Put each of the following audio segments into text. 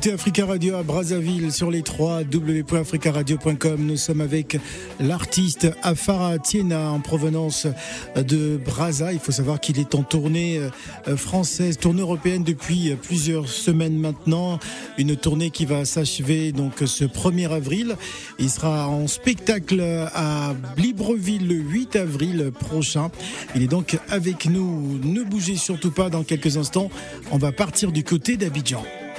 écoutez Africa Radio à Brazzaville sur les 3 www.africaradio.com. Nous sommes avec l'artiste Afara Tiena en provenance de Brazza. Il faut savoir qu'il est en tournée euh, française, tournée européenne depuis plusieurs semaines maintenant. Une tournée qui va s'achever donc ce 1er avril. Il sera en spectacle à Libreville le 8 avril prochain. Il est donc avec nous. Ne bougez surtout pas dans quelques instants. On va partir du côté d'Abidjan.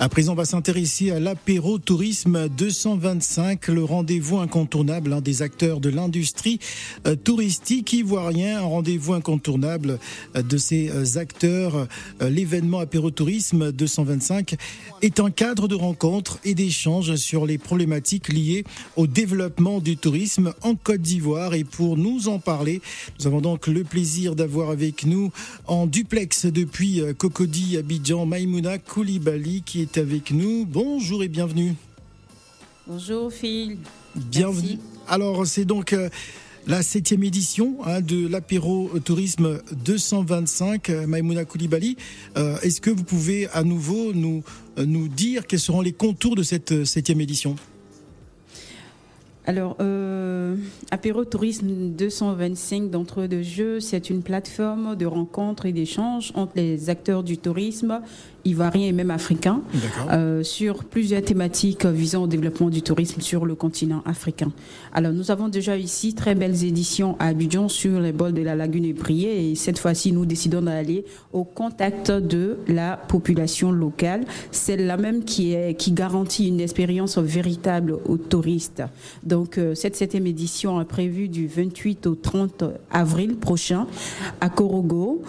À présent, on va s'intéresser à l'apéro tourisme 225, le rendez-vous incontournable un des acteurs de l'industrie euh, touristique ivoirien, un rendez-vous incontournable euh, de ces euh, acteurs. L'événement apéro tourisme 225 est un cadre de rencontres et d'échanges sur les problématiques liées au développement du tourisme en Côte d'Ivoire. Et pour nous en parler, nous avons donc le plaisir d'avoir avec nous en duplex depuis Cocody, Abidjan, Maïmouna Koulibaly qui avec nous. Bonjour et bienvenue. Bonjour Phil. Bienvenue. Alors c'est donc euh, la septième édition hein, de l'apéro tourisme 225 euh, Maïmouna Koulibaly. Euh, est-ce que vous pouvez à nouveau nous, nous dire quels seront les contours de cette septième édition? Alors, euh, Apéro Tourisme 225 d'entre deux jeux, c'est une plateforme de rencontres et d'échanges entre les acteurs du tourisme ivoiriens et même africains euh, sur plusieurs thématiques visant au développement du tourisme sur le continent africain. Alors nous avons déjà ici très belles éditions à Abidjan sur les bols de la lagune Ébriée et cette fois-ci nous décidons d'aller au contact de la population locale, celle-là même qui, est, qui garantit une expérience véritable aux touristes. Donc euh, cette septième édition est prévue du 28 au 30 avril prochain à Korogo,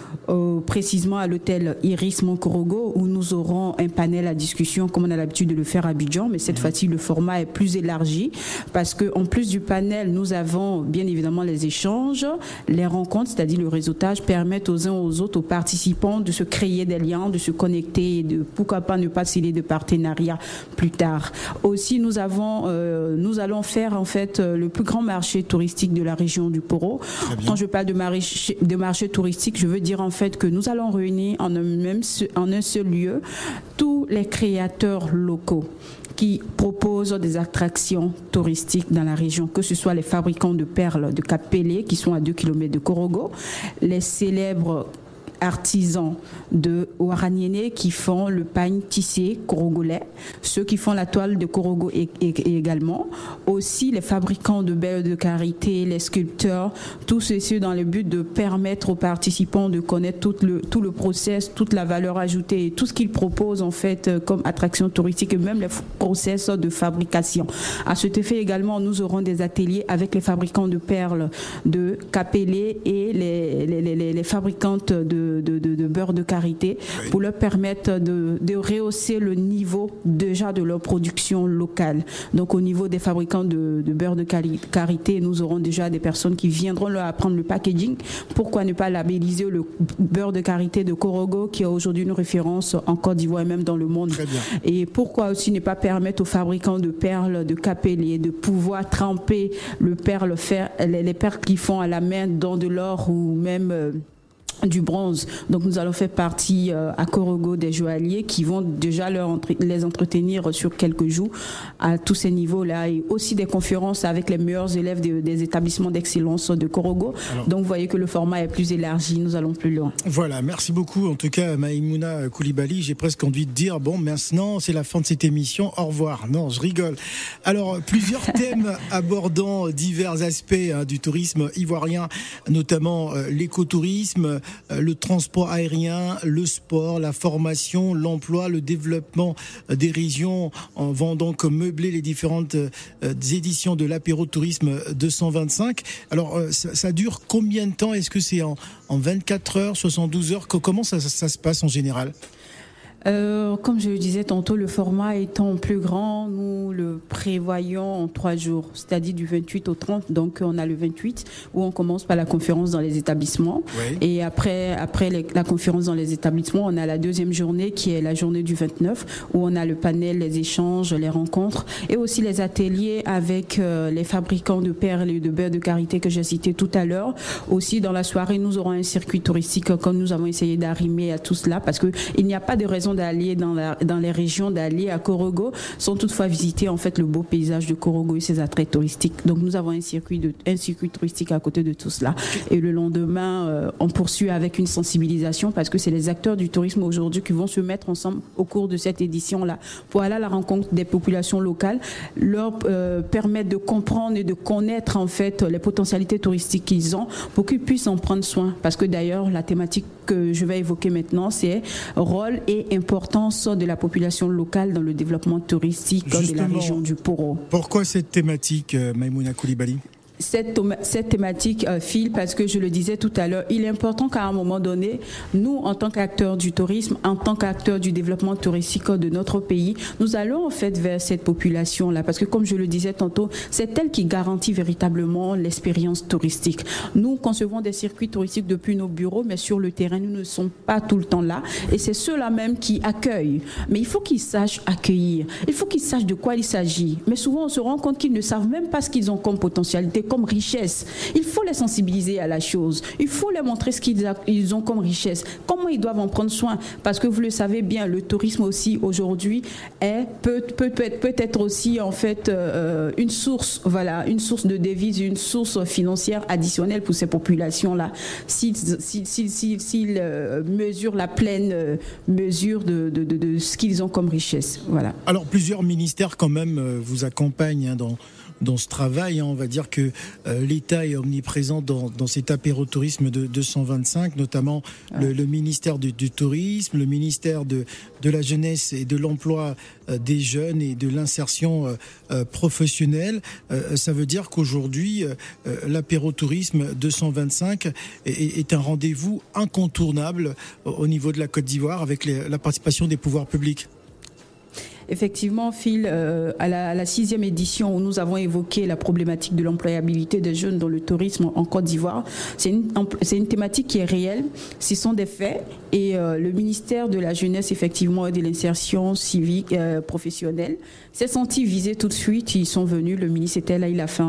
précisément à l'hôtel Iris Monkorogo où nous aurons un panel à discussion comme on a l'habitude de le faire à Abidjan, mais cette mhm. fois-ci le format est plus élargi parce que en plus du panel, nous avons bien évidemment les échanges, les rencontres, c'est-à-dire le réseautage, permettent aux uns aux autres, aux participants de se créer des liens, de se connecter et de pourquoi pas ne pas sceller de partenariats plus tard. Aussi, nous avons, euh, nous allons faire en fait euh, le plus grand marché touristique de la région du Poro. Quand je parle de marché, de marché touristique, je veux dire en fait que nous allons réunir en un même en un seul lieu tous les créateurs locaux qui proposent des attractions touristiques dans la région, que ce soit les fabricants de perles de Cap qui sont à 2 km de Korogo, les célèbres artisans de Ouaraniene qui font le pagne tissé corogolais, ceux qui font la toile de Korogo également, aussi les fabricants de belles de carité, les sculpteurs, tous ceux dans le but de permettre aux participants de connaître tout le, tout le process, toute la valeur ajoutée et tout ce qu'ils proposent en fait euh, comme attraction touristique et même les process de fabrication. À cet effet également, nous aurons des ateliers avec les fabricants de perles de Capellé et les, les, les fabricantes de de, beurre de karité pour leur permettre de, rehausser le niveau déjà de leur production locale. Donc au niveau des fabricants de, beurre de karité, nous aurons déjà des personnes qui viendront leur apprendre le packaging. Pourquoi ne pas labelliser le beurre de karité de Korogo qui est aujourd'hui une référence en Côte d'Ivoire et même dans le monde? Et pourquoi aussi ne pas permettre aux fabricants de perles de capellier de pouvoir tremper le perle, faire les, les perles qu'ils font à la main dans de l'or ou même euh, du bronze. Donc nous allons faire partie euh, à Korogo des joailliers qui vont déjà leur les entretenir sur quelques jours à tous ces niveaux-là et aussi des conférences avec les meilleurs élèves des établissements d'excellence de Korogo. Donc vous voyez que le format est plus élargi, nous allons plus loin. Voilà, merci beaucoup en tout cas Maïmouna Koulibaly. J'ai presque envie de dire bon maintenant c'est la fin de cette émission, au revoir. Non, je rigole. Alors plusieurs thèmes abordant divers aspects hein, du tourisme ivoirien, notamment euh, l'écotourisme, euh, le transport aérien, le sport, la formation, l'emploi, le développement euh, des régions en vendant comme meubler les différentes euh, éditions de l'apéro tourisme 225. Alors ça, dure combien de temps? Est-ce que c'est en, 24 heures, 72 heures? Comment ça se passe en général? Euh, comme je le disais tantôt, le format étant plus grand, nous le prévoyons en trois jours, c'est-à-dire du 28 au 30. Donc on a le 28 où on commence par la conférence dans les établissements. Et après, après la conférence dans les établissements, on a la deuxième journée qui est la journée du 29 où on a le panel, les échanges, les rencontres et aussi les ateliers avec euh, les fabricants de perles et de beurre de karité que j'ai cité tout à l'heure. Aussi dans la soirée, nous aurons un circuit touristique comme nous avons essayé d'arrimer à tout cela parce qu'il n'y a pas de raison d'aller dans, dans les régions, d'aller à Korogo, sans toutefois visiter en fait le beau paysage de Korogo et ses attraits touristiques. Donc nous avons un circuit, de, un circuit touristique à côté de tout cela. Et le lendemain, euh, on poursuit avec une sensibilisation parce que c'est les acteurs du tourisme aujourd'hui qui vont se mettre ensemble au cours de cette édition-là pour aller à la rencontre des populations locales, leur euh, permettre de comprendre et de connaître en fait les potentialités touristiques qu'ils ont pour qu'ils puissent en prendre soin. Parce que d'ailleurs, la thématique que je vais évoquer maintenant, c'est rôle et importance l'importance de la population locale dans le développement touristique de la région du Poro. Pourquoi cette thématique, euh, Maïmouna Koulibaly? Cette, cette thématique euh, file parce que je le disais tout à l'heure, il est important qu'à un moment donné, nous, en tant qu'acteurs du tourisme, en tant qu'acteurs du développement touristique de notre pays, nous allons en fait vers cette population-là parce que comme je le disais tantôt, c'est elle qui garantit véritablement l'expérience touristique. Nous concevons des circuits touristiques depuis nos bureaux, mais sur le terrain, nous ne sommes pas tout le temps là et c'est ceux-là même qui accueillent. Mais il faut qu'ils sachent accueillir, il faut qu'ils sachent de quoi il s'agit. Mais souvent, on se rend compte qu'ils ne savent même pas ce qu'ils ont comme potentialité comme richesse. Il faut les sensibiliser à la chose. Il faut leur montrer ce qu'ils ont comme richesse. Comment ils doivent en prendre soin? Parce que vous le savez bien, le tourisme aussi aujourd'hui peut, peut, peut, peut être aussi en fait euh, une source, voilà, une source de devises, une source financière additionnelle pour ces populations-là. S'ils s'ils euh, mesurent la pleine euh, mesure de, de, de, de ce qu'ils ont comme richesse. Voilà. Alors plusieurs ministères quand même vous accompagnent hein, dans dans ce travail. Hein. On va dire que euh, l'État est omniprésent dans, dans cet apérotourisme de 225, notamment le, ministère du, Tourisme, le ministère de, de la Jeunesse et de l'Emploi euh, des jeunes et de l'insertion euh, professionnelle. ça veut dire qu'aujourd'hui, l'apérotourisme 225 est, est un rendez-vous incontournable au niveau de la Côte d'Ivoire avec la participation des pouvoirs publics. Effectivement, Phil, euh, à, la, sixième édition où nous avons évoqué la problématique de l'employabilité des jeunes dans le tourisme en Côte d'Ivoire, c'est une, une, thématique qui est réelle, ce sont des faits et euh, le ministère de la Jeunesse, effectivement, et de l'insertion civique euh, professionnelle s'est senti visé tout de suite. Ils sont venus, le ministre était là, il a fait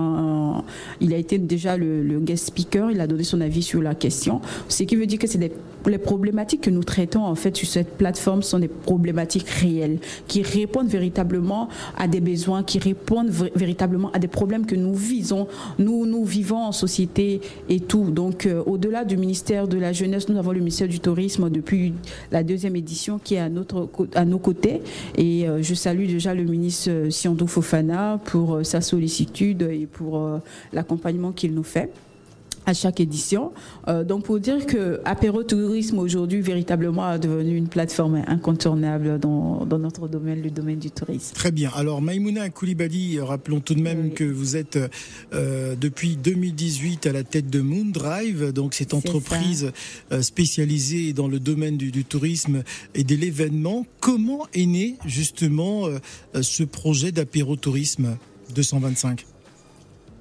il a été déjà le, le, guest speaker, il a donné son avis sur la question, ce qui veut dire que c'est des les problématiques que nous traitons en fait sur cette plateforme sont des problématiques réelles qui répondent véritablement à des besoins, qui répondent véritablement à des problèmes que nous visons, nous nous vivons en société et tout. Donc euh, au-delà du ministère de la jeunesse, nous avons le ministère du tourisme depuis la deuxième édition qui est à notre à nos côtés et euh, je salue déjà le ministre euh, Siandou Fofana pour sa sollicitude et pour l'accompagnement qu'il nous fait à chaque édition. Euh, donc pour dire que Apéro Tourisme aujourd'hui véritablement est devenu une plateforme incontournable dans, dans, notre domaine, le domaine du tourisme. Très bien. Alors Maïmouna Koulibaly, rappelons tout de même que vous êtes euh, depuis 2018 à la tête de Moondrive, donc cette entreprise euh, spécialisée dans le domaine du, du tourisme et de l'événement. Comment est né justement euh, ce projet d'apéro tourisme 225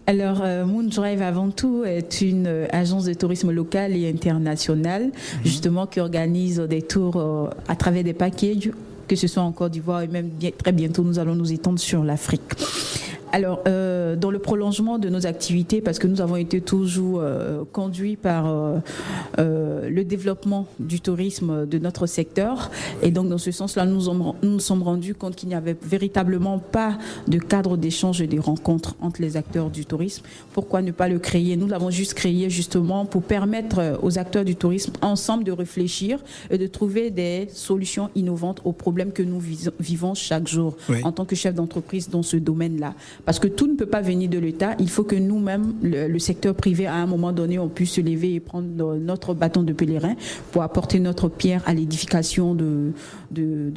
alors, euh, Moondrive, avant tout, est une euh, agence de tourisme local et international, mhm. justement, qui organise des tours euh, à travers des packages, que ce soit en Côte d'Ivoire et même très bientôt, nous allons nous étendre sur l'Afrique. Alors, euh, dans le prolongement de nos activités, parce que nous avons été toujours euh, conduits par euh, euh, le développement du tourisme de notre secteur, et donc dans ce sens-là, nous, nous nous sommes rendus compte qu'il n'y avait véritablement pas de cadre d'échange et de rencontres entre les acteurs du tourisme. Pourquoi ne pas le créer? Nous l'avons juste créé justement pour permettre aux acteurs du tourisme ensemble de réfléchir et de trouver des solutions innovantes aux problèmes que nous vivons chaque jour en tant que chef d'entreprise dans ce domaine-là. Parce que tout ne peut pas venir de l'État. Il faut que nous-mêmes, le, secteur privé, à un moment donné, on puisse se lever et prendre notre bâton de pèlerin pour apporter notre pierre à l'édification de, de,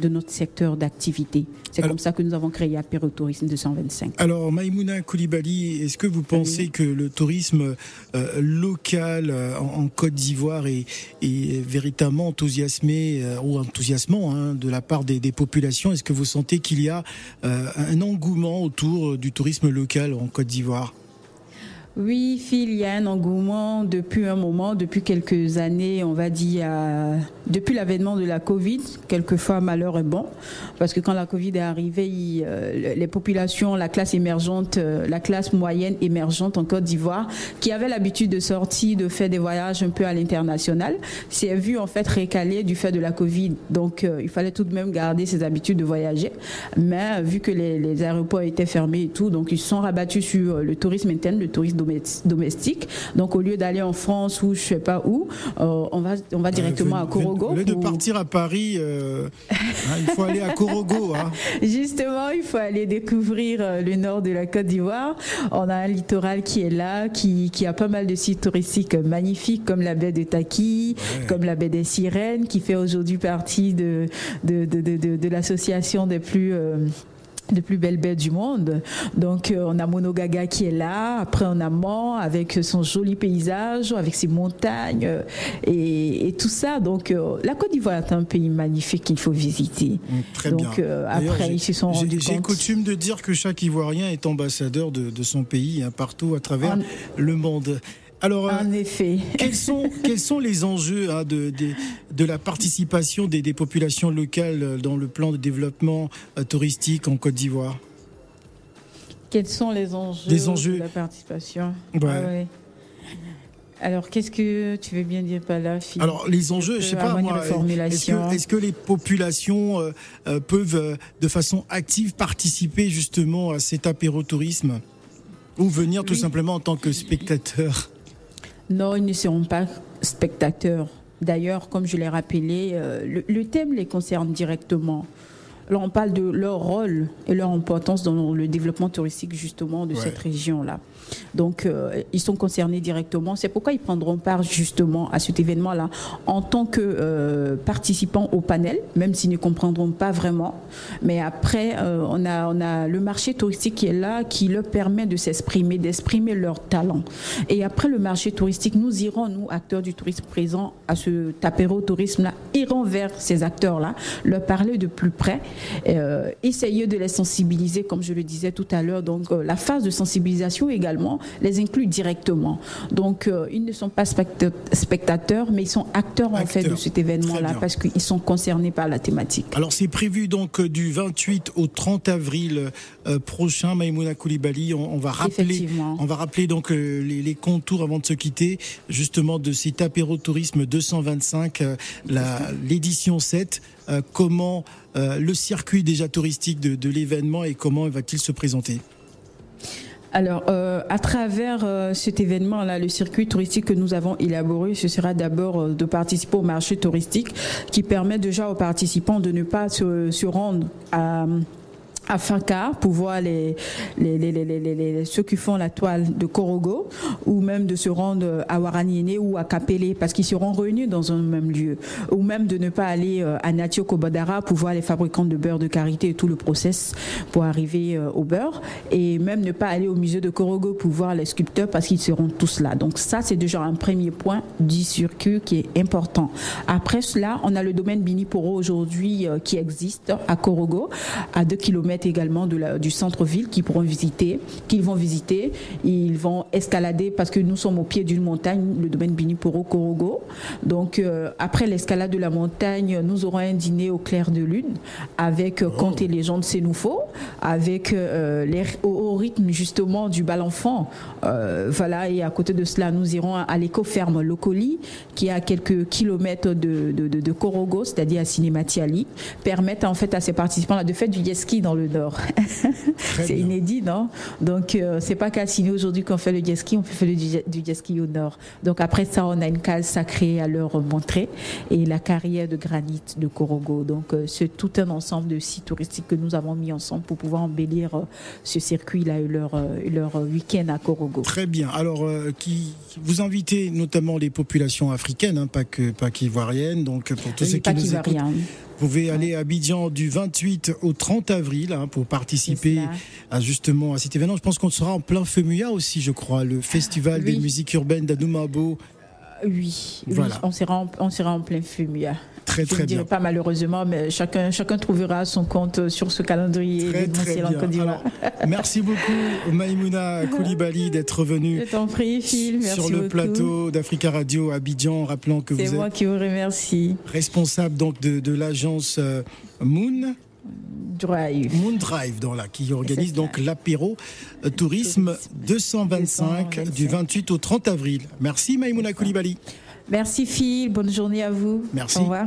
de, notre secteur d'activité. C'est comme ça que nous avons créé Apérotourisme 225. Alors, Maïmouna Koulibaly, est-ce que vous pensez que le tourisme euh, local euh, en, Côte d'Ivoire est, est, véritablement enthousiasmé euh, ou enthousiasmant hein, de la part des, des populations? Est-ce que vous sentez qu'il y a un engouement autour du tourisme local en Côte d'Ivoire? Oui, Phil, il y a un engouement depuis un moment, depuis quelques années, on va dire, depuis l'avènement de la Covid. Quelquefois, malheur est bon, parce que quand la Covid est arrivée, euh, les populations, la classe émergente, euh, la classe moyenne émergente en Côte d'Ivoire, qui avait l'habitude de sortir, de faire des voyages un peu à l'international, s'est vu en fait récalé du fait de la Covid. Donc, euh, il fallait tout de même garder ses habitudes de voyager. Mais vu que les, les aéroports étaient fermés et tout, donc ils se sont rabattus sur le tourisme interne, le tourisme domestique. Donc au lieu d'aller en France ou je sais pas où, euh, on va on va directement à Corogo. Au lieu de partir à Paris, euh, hein, il faut aller à Corogo. Hein. Justement, il faut aller découvrir euh, le nord de la Côte d'Ivoire. On a un littoral qui est là, qui, qui a pas mal de sites touristiques magnifiques comme la baie de Taki, comme la baie des Sirènes, qui fait aujourd'hui partie de de, de, de, de l'association des plus de plus belles baies du monde. Donc euh, on a Monogaga qui est là, après on a Mans avec son joli paysage, avec ses montagnes euh, et, tout ça. Donc euh, la Côte d'Ivoire est un pays magnifique qu'il faut visiter. Mm, très Donc après ils se sont rendus J'ai coutume de dire que chaque Ivoirien est ambassadeur de, son pays hein, partout à travers le monde. Alors, en effet. Quels sont, quels sont les enjeux hein, de, de, de, la participation des, des, populations locales dans le plan de développement touristique en Côte d'Ivoire? Quels sont les enjeux, enjeux... de la participation? Ouais. Ah alors, qu'est-ce que tu veux bien dire par là, Philippe? Alors, les enjeux, je sais pas, moi, est-ce que, les populations euh, euh, peuvent, euh, de façon active, participer justement à cet apérotourisme? Ou venir tout simplement en tant que spectateurs Non, ils ne seront pas spectateurs. D'ailleurs, comme je l'ai rappelé, le, thème les concerne directement. Alors, on parle de leur rôle et leur importance dans le développement touristique justement de cette région-là. Donc, euh, ils sont concernés directement. C'est pourquoi ils prendront part justement à cet événement-là en tant que euh, participants au panel, même s'ils ne comprendront pas vraiment. Mais après, euh, on, a, le marché touristique qui est là, qui leur permet de s'exprimer, d'exprimer leur talent. Et après le marché touristique, nous irons, nous, acteurs du tourisme présents à ce tapéro tourisme-là, irons vers ces acteurs-là, leur parler de plus près, essayer de les sensibiliser, comme je le disais tout à l'heure. Donc, la phase de sensibilisation également les inclut directement. Donc, euh, ils ne sont pas spectateurs, mais ils sont acteurs, en fait de cet événement-là parce qu'ils sont concernés par la thématique. Alors, c'est prévu donc euh, du 28 au 30 avril euh, prochain, Maïmouna Koulibaly. On, va rappeler, on va rappeler donc les, contours avant de se quitter, justement de cet apéro-tourisme 225, l'édition 7. comment le circuit déjà touristique de, de l'événement et comment va-t-il se présenter? Alors, euh, à travers euh, cet événement-là, le circuit touristique que nous avons élaboré, ce sera d'abord euh, de participer au marché touristique qui permet déjà aux participants de ne pas se, se rendre à à Faka pour voir les, les, les, les, ceux qui font la toile de Korogo ou même de se rendre à Waraniene ou à Kapele parce qu'ils seront réunis dans un même lieu ou même de ne pas aller euh, à Natio Kobadara pour voir les fabricants de beurre de karité et tout le process pour arriver euh, au beurre et même ne pas aller au musée de Korogo pour voir les sculpteurs parce qu'ils seront tous là. Donc ça c'est déjà un premier point du circuit qui est important. Après cela, on a le domaine Biniporo aujourd'hui euh, qui existe à Korogo à 2 km également du centre-ville qui pourront visiter, qu'ils vont visiter. Ils vont escalader parce que nous sommes au pied d'une montagne, le domaine Biniporo Korogo. Donc euh, après l'escalade de la montagne, nous aurons un dîner au clair de lune avec euh, oh. Conte et légende Sénoufo, avec euh, les, au, rythme justement du bal enfant. voilà, et à côté de cela, nous irons à, l'éco-ferme Locoli, qui est à quelques kilomètres de, de, de, Korogo, c'est-à-dire à Cinématiali, permettre en fait à ces participants de faire du jet dans le nord. c'est inédit, non? Donc, euh, c'est pas qu'à signer aujourd'hui qu'on fait le jet ski, on fait le, du jet ski au nord. Donc, après ça, on a une case sacrée à leur montrer et la carrière de granit de Korogo. Donc, euh, c'est tout un ensemble de sites touristiques que nous avons mis ensemble pour pouvoir embellir euh, ce circuit-là et leur, leur week-end à Korogo. Très bien. Alors, qui, vous invitez notamment les populations africaines, hein, pas que pas qu'ivoiriennes, donc pour tous ceux qui nous écoutent. Vous pouvez aller à Abidjan du 28 au 30 avril hein, pour participer à justement à cet événement. Je pense qu'on sera en plein FEMUA aussi, je crois, le festival des musiques urbaines d'Anoumabo. Oui, voilà. on, sera en, on sera en plein FEMUA. Très, très je ne dirais pas malheureusement, mais chacun, chacun trouvera son compte sur ce calendrier très, très bien. Alors, merci beaucoup, Maïmouna Koulibaly, d'être venue sur le plateau d'Africa Radio à Abidjan, rappelant que vous êtes. C'est moi qui vous remercie. Responsable donc de, de l'agence euh, Moon. Drive. Moon Drive, dans qui organise donc l'apéro euh, tourisme 225 du 28 au 30 avril. Merci Maïmouna Koulibaly. Merci Phil, bonne journée à vous. Merci. Au revoir.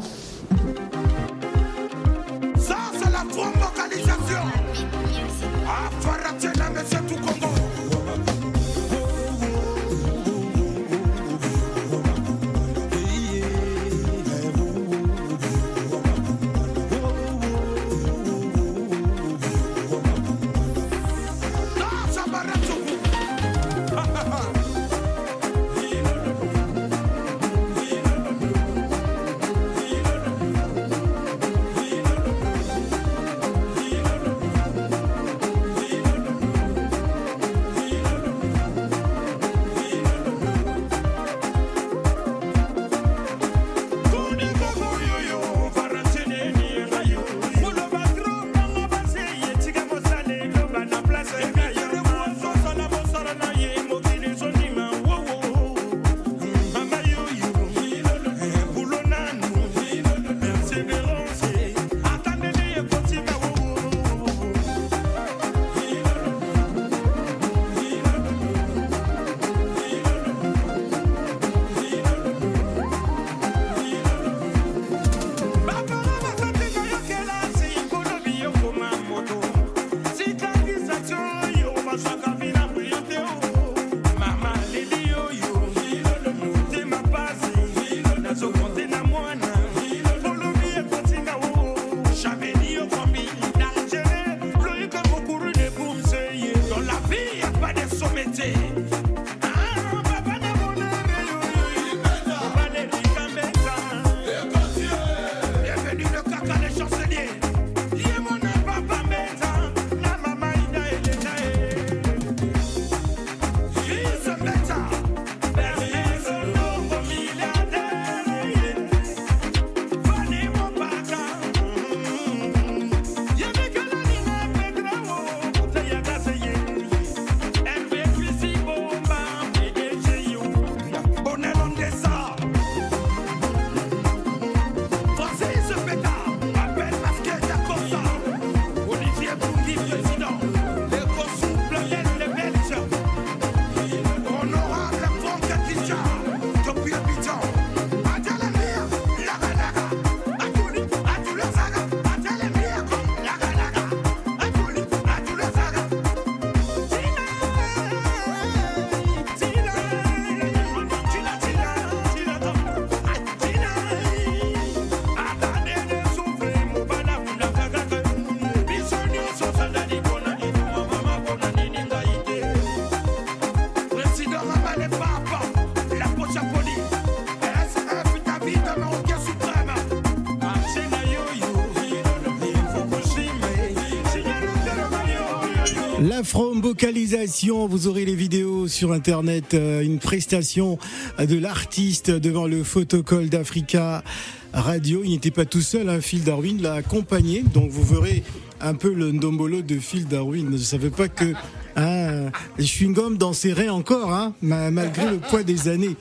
La vocalisation, vous aurez les vidéos sur internet, euh, une prestation de l'artiste devant le photocall d'Africa Radio. Il n'était pas tout seul, hein, Phil Darwin l'a accompagné, donc vous verrez un peu le ndombolo de Phil Darwin. Je ne savais pas que hein, une gomme danserait encore, hein, malgré le poids des années.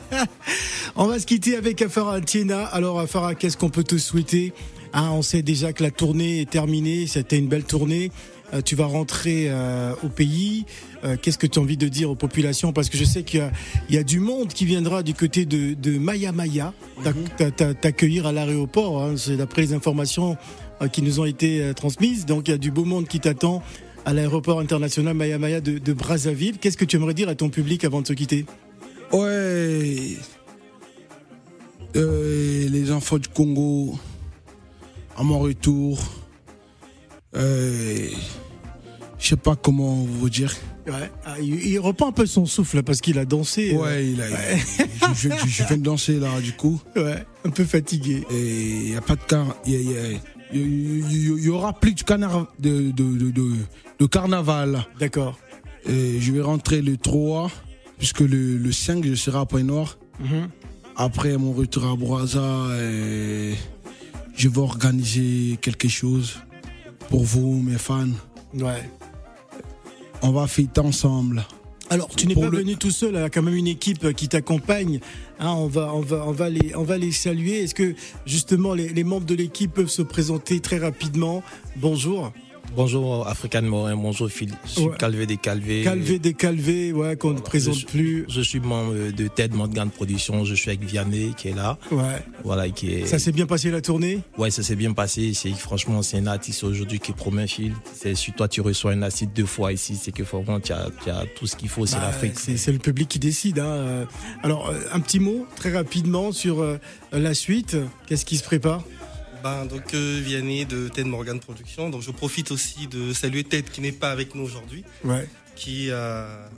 On va se quitter avec Afara Tiena. Alors Afara, qu'est-ce qu'on peut te souhaiter? Hein, On sait déjà que la tournée est terminée, c'était une belle tournée. Euh, tu vas rentrer euh, au pays. Euh, qu'est-ce que tu as envie de dire aux populations? Parce que je sais qu'il y, a du monde qui viendra du côté de, Maya Maya mhm. t'accueillir à l'aéroport. Hein. C'est d'après les informations qui nous ont été transmises. Donc il y a du beau monde qui t'attend à l'aéroport international Maya Maya de, de Brazzaville. Qu'est-ce que tu aimerais dire à ton public avant de se quitter? Ouais. les enfants du Congo, à mon retour, euh, je sais pas comment vous dire. Ouais, ah, il, reprend un peu son souffle parce qu'il a dansé. Euh. Ouais, il a. je, viens de danser là, du coup. Ouais, un peu fatigué. Et il n'y a pas de car. Il y, aura plus de, carnaval, de, de, de, carnaval. D'accord. Et je vais rentrer le 3, puisque le, le 5, je serai à Point-Noir. Mhm. Après mon retour à Broisa, je vais organiser quelque chose pour vous, mes fans. Ouais. On va fêter ensemble. Alors, tu n'es pas venu tout seul, il y a quand même une équipe qui t'accompagne. Hein, on, va, on, va, on, va les, on va les saluer. Est-ce que justement les, les membres de l'équipe peuvent se présenter très rapidement? Bonjour. Bonjour African Morin, bonjour Phil. Je suis Calvé des Calvés. Calvé des Calvés, ouais, qu'on ne présente plus. Je suis membre de TED Morgan Production, je suis avec Vianney qui est là. Ouais. Voilà, qui est... Ça s'est bien passé la tournée? Ouais, ça s'est bien passé. C'est, franchement, c'est un artiste aujourd'hui qui promet Phil. C'est, si toi tu reçois un artiste deux fois ici, c'est que vraiment tu as, as tout ce qu'il faut, c'est bah, l'Afrique. C'est, le public qui décide. Hein. Alors, euh, un petit mot très rapidement sur euh, la suite. Qu'est-ce qui se prépare? Ben, donc euh, Vianney de Ted Morgan Production. Donc je profite aussi de saluer Ted qui n'est pas avec nous aujourd'hui, qui a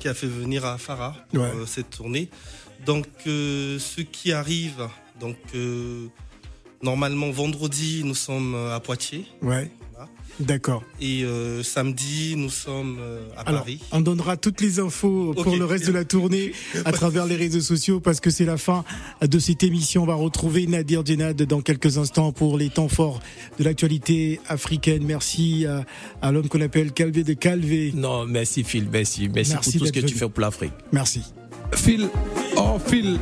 qui a fait venir à Farah pour euh, cette tournée. Donc euh, ce qui arrive, donc normalement vendredi nous sommes à Poitiers. Ouais. D'accord. Et euh, samedi, nous sommes euh, à Paris. On donnera toutes les infos pour le reste de la tournée à travers les réseaux sociaux parce que c'est la fin de cette émission. On va retrouver Nadir Djenad dans quelques instants pour les temps forts de l'actualité africaine. Merci à, l'homme qu'on appelle Calvé de Calvé. Non, merci Phil, merci. Merci, merci pour tout ce que tu fais pour l'Afrique. Merci. Phil, oh Phil.